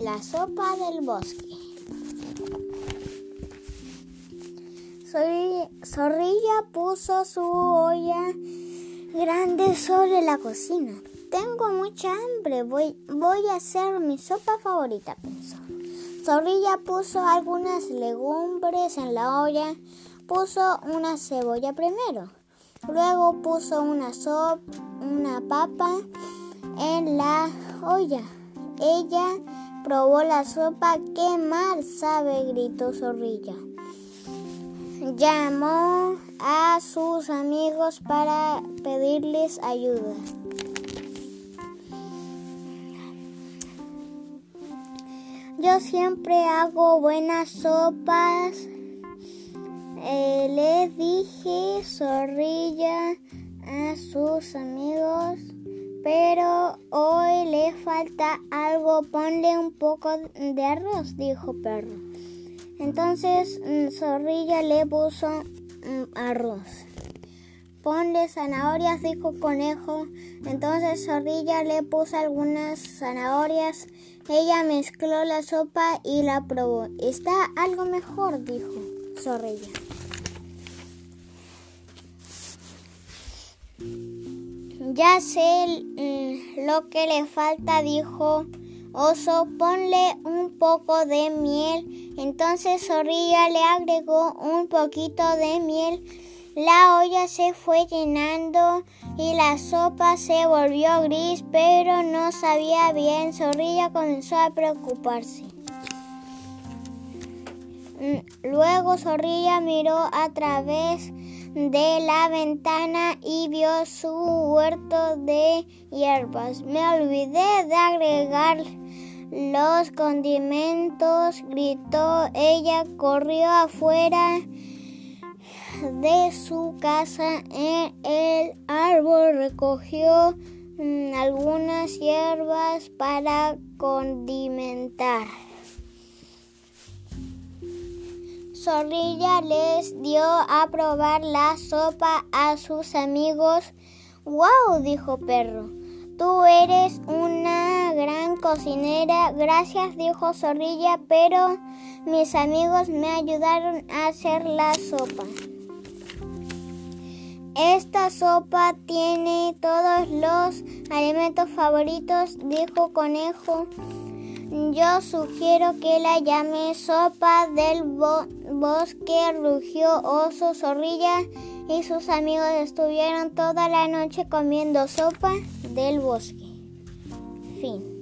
la sopa del bosque. Zorrilla puso su olla grande sobre la cocina. Tengo mucha hambre, voy, voy a hacer mi sopa favorita, pensó. Zorrilla puso algunas legumbres en la olla, puso una cebolla primero, luego puso una sopa, una papa en la olla. Ella probó la sopa. ¡Qué mal sabe! gritó Zorrilla. Llamó a sus amigos para pedirles ayuda. Yo siempre hago buenas sopas. Eh, le dije zorrilla a sus amigos pero hoy le falta algo, ponle un poco de arroz, dijo Perro. Entonces mm, Zorrilla le puso mm, arroz. Ponle zanahorias, dijo Conejo. Entonces Zorrilla le puso algunas zanahorias. Ella mezcló la sopa y la probó. Está algo mejor, dijo Zorrilla. Ya sé mm, lo que le falta, dijo Oso, ponle un poco de miel. Entonces Zorrilla le agregó un poquito de miel. La olla se fue llenando y la sopa se volvió gris, pero no sabía bien. Zorrilla comenzó a preocuparse. Mm, luego Zorrilla miró a través de la ventana y vio su huerto de hierbas. Me olvidé de agregar los condimentos, gritó ella, corrió afuera de su casa en el árbol, recogió mm, algunas hierbas para condimentar. Zorrilla les dio a probar la sopa a sus amigos. ¡Wow! dijo Perro. Tú eres una gran cocinera. Gracias, dijo Zorrilla, pero mis amigos me ayudaron a hacer la sopa. Esta sopa tiene todos los alimentos favoritos, dijo Conejo. Yo sugiero que la llame sopa del bosque, rugió oso, zorrilla y sus amigos estuvieron toda la noche comiendo sopa del bosque. Fin.